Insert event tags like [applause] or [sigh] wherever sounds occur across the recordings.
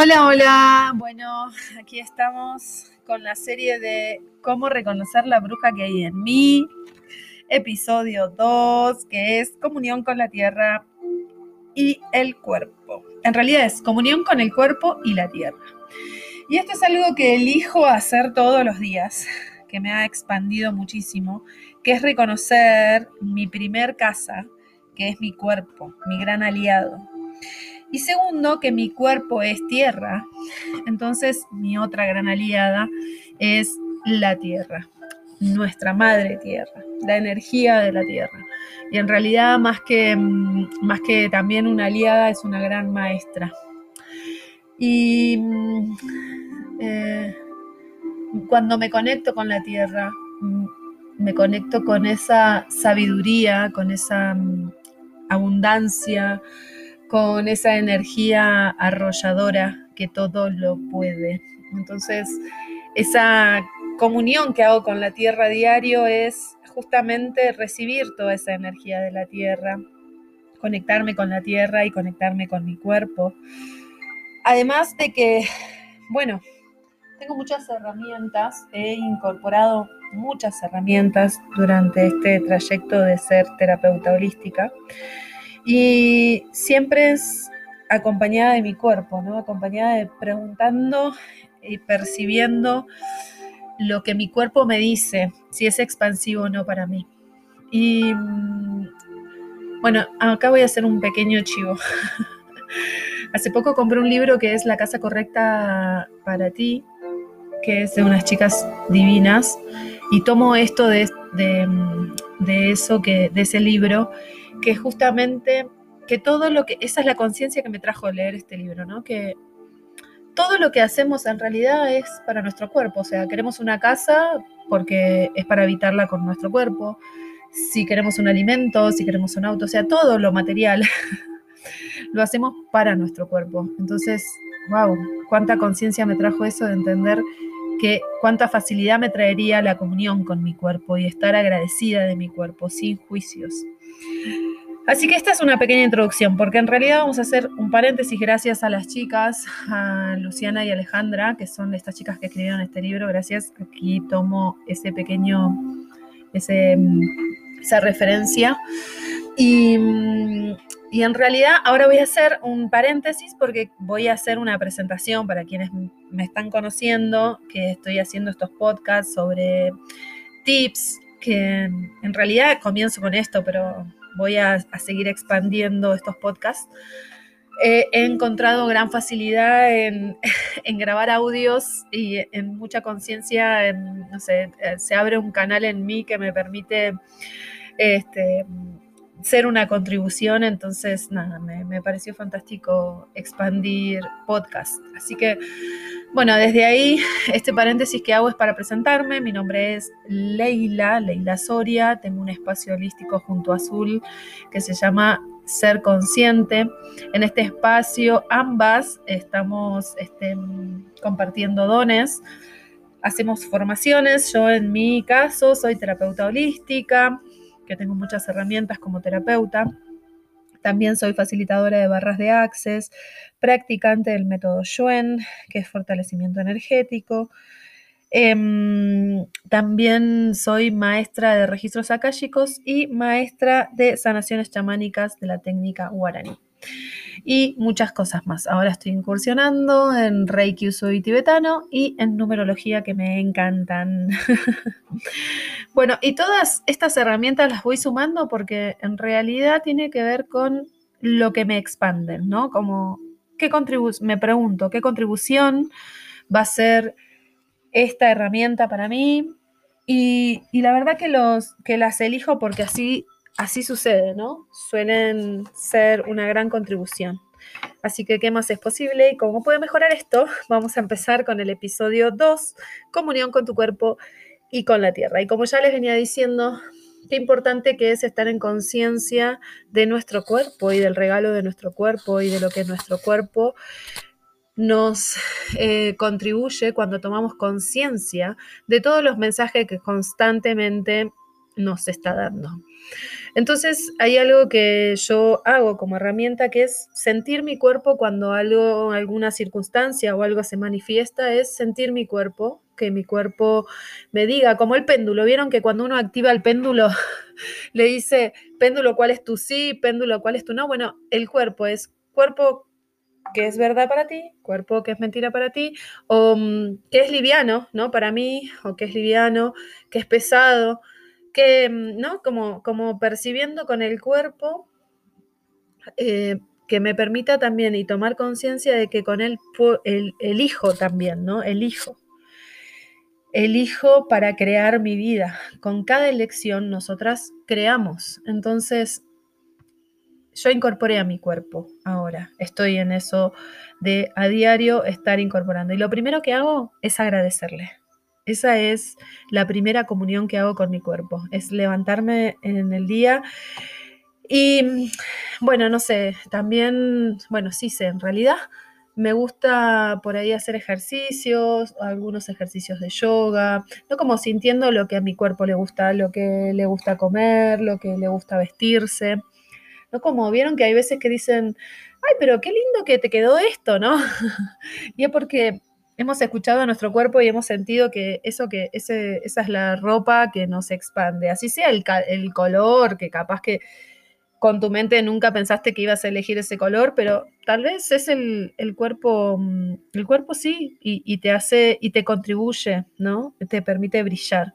Hola, hola. Bueno, aquí estamos con la serie de cómo reconocer la bruja que hay en mí. Episodio 2, que es comunión con la tierra y el cuerpo. En realidad es comunión con el cuerpo y la tierra. Y esto es algo que elijo hacer todos los días, que me ha expandido muchísimo, que es reconocer mi primer casa, que es mi cuerpo, mi gran aliado. Y segundo, que mi cuerpo es tierra. Entonces, mi otra gran aliada es la tierra, nuestra madre tierra, la energía de la tierra. Y en realidad, más que, mm, más que también una aliada, es una gran maestra. Y mm, eh, cuando me conecto con la tierra, mm, me conecto con esa sabiduría, con esa abundancia, con esa energía arrolladora que todo lo puede. Entonces, esa comunión que hago con la tierra diario es justamente recibir toda esa energía de la tierra, conectarme con la tierra y conectarme con mi cuerpo. Además de que, bueno, tengo muchas herramientas, he incorporado muchas herramientas durante este trayecto de ser terapeuta holística. Y siempre es acompañada de mi cuerpo, ¿no? Acompañada de preguntando y percibiendo lo que mi cuerpo me dice, si es expansivo o no para mí. Y mm, bueno, acá voy a hacer un pequeño chivo. [laughs] Hace poco compré un libro que es La casa correcta para ti, que es de unas chicas divinas, y tomo esto de, de eso, que, de ese libro, que justamente, que todo lo que, esa es la conciencia que me trajo leer este libro, ¿no? Que todo lo que hacemos en realidad es para nuestro cuerpo, o sea, queremos una casa porque es para habitarla con nuestro cuerpo, si queremos un alimento, si queremos un auto, o sea, todo lo material [laughs] lo hacemos para nuestro cuerpo. Entonces, wow, cuánta conciencia me trajo eso de entender que cuánta facilidad me traería la comunión con mi cuerpo y estar agradecida de mi cuerpo, sin juicios. Así que esta es una pequeña introducción, porque en realidad vamos a hacer un paréntesis gracias a las chicas, a Luciana y Alejandra, que son estas chicas que escribieron este libro. Gracias. Aquí tomo ese pequeño, ese, esa referencia. Y, y en realidad ahora voy a hacer un paréntesis porque voy a hacer una presentación para quienes me están conociendo, que estoy haciendo estos podcasts sobre tips, que en realidad comienzo con esto, pero voy a, seguir expandiendo estos podcasts. he encontrado gran facilidad [laughs] en, grabar audios y en mucha conciencia, no sé, eh, se abre un canal en mí que me permite este, ser una contribución, entonces nada, me, me pareció fantástico expandir podcast. Así que bueno, desde ahí, este paréntesis que hago es para presentarme. Mi nombre es Leila, Leila Soria. Tengo un espacio holístico junto a Azul que se llama Ser Consciente. En este espacio, ambas estamos este, compartiendo dones. Hacemos formaciones. Yo, en mi caso, soy terapeuta holística, que tengo muchas herramientas como terapeuta. También soy facilitadora de barras de access, practicante del método Yuen, que es fortalecimiento energético. Em, también soy maestra de registros akáshicos y maestra de sanaciones chamánicas de la técnica guaraní. Y muchas cosas más. Ahora estoy incursionando en Reiki Usui tibetano y en numerología que me encantan. [laughs] bueno, y todas estas herramientas las voy sumando porque en realidad tiene que ver con lo que me expanden, ¿no? Como ¿qué me pregunto, ¿qué contribución va a ser esta herramienta para mí? Y, la verdad que, los, que las elijo porque así, así sucede, ¿no? Suelen ser una gran contribución. Así que, ¿qué más es posible? ¿Y cómo puede mejorar esto? [laughs] Vamos a empezar con el episodio 2, comunión con tu cuerpo y con la tierra. Y como ya les venía diciendo, qué importante que es estar en conciencia de nuestro cuerpo y del regalo de nuestro cuerpo y de lo que nuestro cuerpo nos eh, contribuye cuando tomamos conciencia de todos los mensajes que constantemente nos está dando. Entonces hay algo que yo hago como herramienta que es sentir mi cuerpo cuando algo, alguna circunstancia o algo se manifiesta, es sentir mi cuerpo, que mi cuerpo me diga, como el péndulo. ¿Vieron que cuando uno activa el péndulo [laughs] le dice, péndulo, ¿cuál es tu sí? Péndulo, ¿cuál es tu no? Bueno, el cuerpo es cuerpo que es verdad para ti, cuerpo que es mentira para ti, o mm, que es liviano, ¿no? Para mí, o que es liviano, que es pesado, mm, ¿no? Como, como percibiendo con el cuerpo, eh, que me permita también y tomar conciencia de que con él el, elijo también, ¿no? Elijo. Elijo para crear mi vida. Con cada elección nosotras creamos. Entonces, yo incorporé a mi cuerpo ahora. Estoy en eso de a diario estar incorporando. Y lo primero que hago es agradecerle. Esa es la primera comunión que hago con mi cuerpo. Es levantarme en el día. Y bueno, no sé, también, bueno, sí sé, en realidad me gusta por ahí hacer ejercicios, algunos ejercicios de yoga, no como sintiendo lo que a mi cuerpo le gusta, lo que le gusta comer, lo que le gusta vestirse. No como vieron que hay veces que dicen, ay, pero qué lindo que te quedó esto, ¿no? [laughs] y es porque hemos escuchado a nuestro cuerpo y hemos sentido que eso que ese, esa es la ropa que nos expande. Así sea el, el color, que capaz que con tu mente nunca pensaste que ibas a elegir ese color, pero tal vez es el, cuerpo, mm, el cuerpo sí, y, y, te hace y te contribuye, ¿no? Te permite brillar.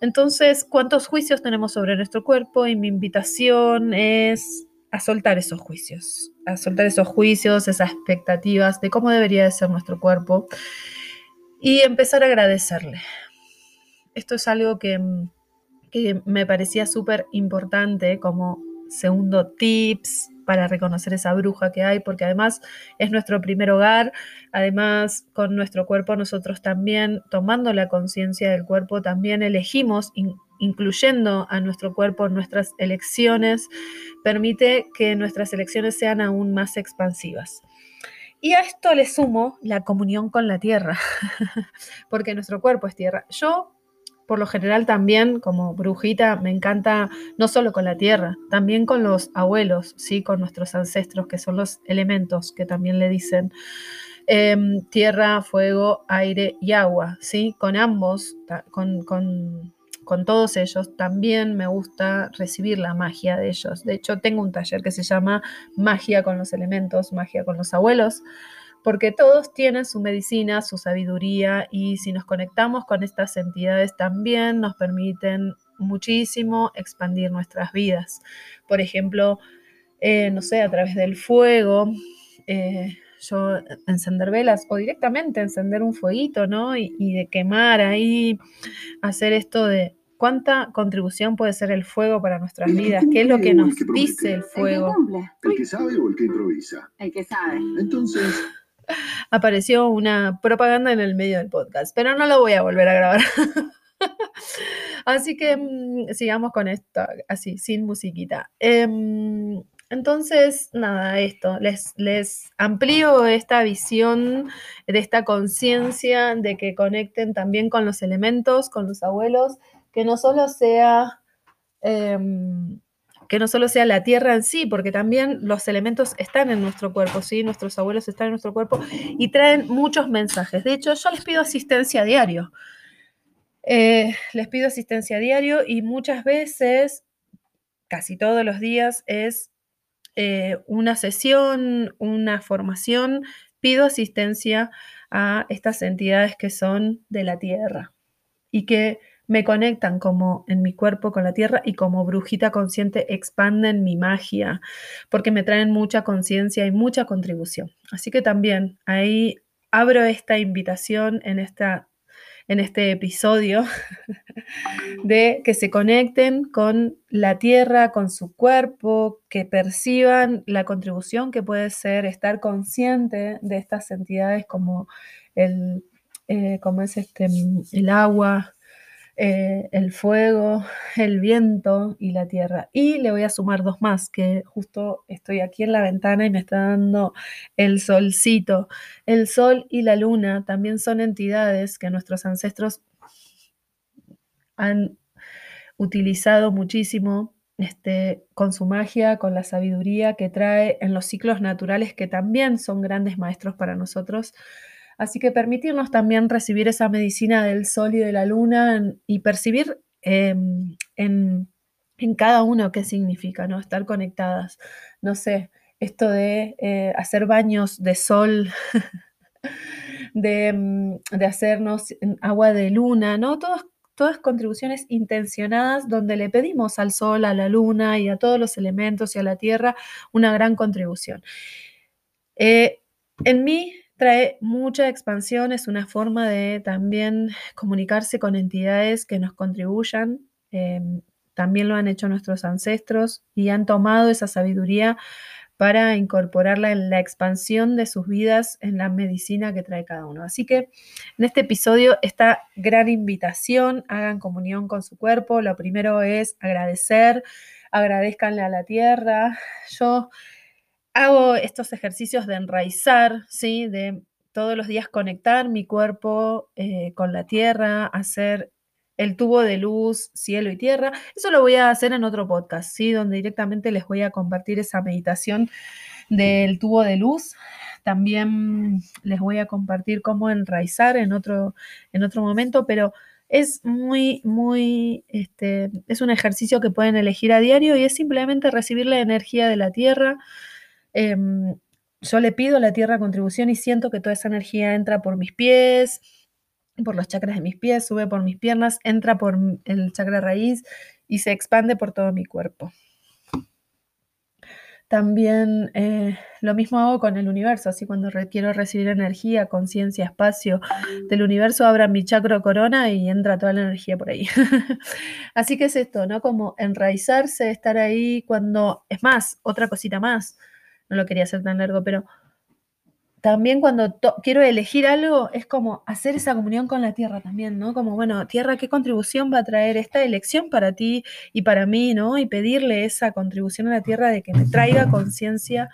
Entonces, ¿cuántos juicios tenemos sobre nuestro cuerpo? Y mi invitación es a soltar esos juicios, a soltar esos juicios, esas expectativas de cómo debería de ser nuestro cuerpo y empezar a agradecerle. Esto es algo que, que me parecía súper importante como segundo tips para reconocer esa bruja que hay, porque además es nuestro primer hogar, además con nuestro cuerpo nosotros también, tomando la conciencia del cuerpo, también elegimos, incluyendo a nuestro cuerpo en nuestras elecciones, permite que nuestras elecciones sean aún más expansivas. Y a esto le sumo la comunión con la tierra, [laughs] porque nuestro cuerpo es tierra. Yo por lo general también como brujita me encanta no solo con la tierra, también con los abuelos, ¿sí? con nuestros ancestros, que son los elementos que también le dicen em, tierra, fuego, aire y agua. ¿sí? Con ambos, con, con, con todos ellos, también me gusta recibir la magia de ellos. De hecho, tengo un taller que se llama Magia con los elementos, magia con los abuelos porque todos tienen su medicina, su sabiduría y si nos conectamos con estas entidades también nos permiten muchísimo expandir nuestras vidas. Por ejemplo, eh, no sé, a través del fuego, eh, yo encender velas o directamente encender un fueguito, ¿no? Y, y de quemar ahí, hacer esto de cuánta contribución puede ser el fuego para nuestras vidas, qué es lo que nos dice el fuego. El que sabe o el que improvisa. El que sabe. Entonces, apareció una propaganda en el medio del podcast, pero no lo voy a volver a grabar. [laughs] así que mm, sigamos con esto, así, sin musiquita. Em, entonces, nada, esto, les, les amplío esta visión de esta conciencia de que conecten también con los elementos, con los abuelos, que no solo sea... Em, que no solo sea la tierra en sí, porque también los elementos están en nuestro cuerpo, ¿sí? Nuestros abuelos están en nuestro cuerpo y traen muchos mensajes. De hecho, yo les pido asistencia a diario. Eh, les pido asistencia a diario y muchas veces, casi todos los días, es eh, una sesión, una formación. Pido asistencia a estas entidades que son de la tierra y que me conectan como en mi cuerpo con la tierra y como brujita consciente expanden mi magia, porque me traen mucha conciencia y mucha contribución. Así que también ahí abro esta invitación en, esta, en este episodio [laughs] de que se conecten con la tierra, con su cuerpo, que perciban la contribución que puede ser estar consciente de estas entidades como el, eh, como es este, el agua, eh, el fuego, el viento y la tierra. Y le voy a sumar dos más, que justo estoy aquí en la ventana y me está dando el solcito. El sol y la luna también son entidades que nuestros ancestros han utilizado muchísimo este, con su magia, con la sabiduría que trae en los ciclos naturales que también son grandes maestros para nosotros. Así que permitirnos también recibir esa medicina del sol y de la luna y percibir em, en, cada uno qué significa, ¿no? Estar conectadas. No sé, esto de eh, hacer baños de sol, [laughs] de, mm, de, hacernos agua de luna, ¿no? Todas, todas contribuciones intencionadas donde le pedimos al sol, a la luna y a todos los elementos y a la tierra una gran contribución. Eh, en mí trae mucha expansión, es una forma de también comunicarse con entidades que nos contribuyan. Em, también lo han hecho nuestros ancestros y han tomado esa sabiduría para incorporarla en la expansión de sus vidas en la medicina que trae cada uno. Así que en este episodio, esta gran invitación, hagan comunión con su cuerpo. Lo primero es agradecer, agradezcanle a la tierra. Yo hago estos ejercicios de enraizar, ¿sí? De todos los días conectar mi cuerpo eh, con la tierra, hacer el tubo de luz, cielo y tierra. Eso lo voy a hacer en otro podcast, ¿sí? Donde directamente les voy a compartir esa meditación del tubo de luz. También les voy a compartir cómo enraizar en otro, en otro momento, pero es muy, muy, este, es un ejercicio que pueden elegir a diario y es simplemente recibir la energía de la tierra. Em, yo le pido a la tierra contribución y siento que toda esa energía entra por mis pies, por los chakras de mis pies, sube por mis piernas, entra por el chakra raíz y se expande por todo mi cuerpo. También eh, lo mismo hago con el universo, así cuando quiero recibir energía, conciencia, espacio del universo, abra mi chakra corona y entra toda la energía por ahí. [laughs] así que es esto, ¿no? Como enraizarse, estar ahí cuando, es más, otra cosita más, no lo quería hacer tan largo, pero también cuando quiero elegir algo, es como hacer esa comunión con la tierra también, ¿no? Como, bueno, tierra, ¿qué contribución va a traer esta elección para ti y para mí, ¿no? Y pedirle esa contribución a la tierra de que me traiga conciencia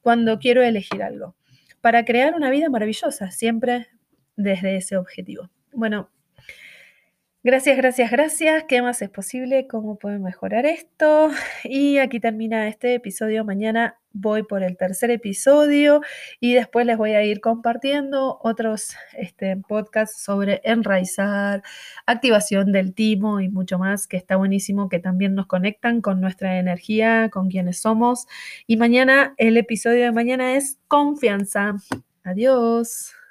cuando quiero elegir algo, para crear una vida maravillosa, siempre desde ese objetivo. Bueno, Gracias, gracias, gracias. ¿Qué más es posible? ¿Cómo puedo mejorar esto? Y aquí termina este episodio. Mañana voy por el tercer episodio y después les voy a ir compartiendo otros este, podcasts sobre enraizar, activación del timo y mucho más, que está buenísimo, que también nos conectan con nuestra energía, con quienes somos. Y mañana, el episodio de mañana es confianza. Adiós.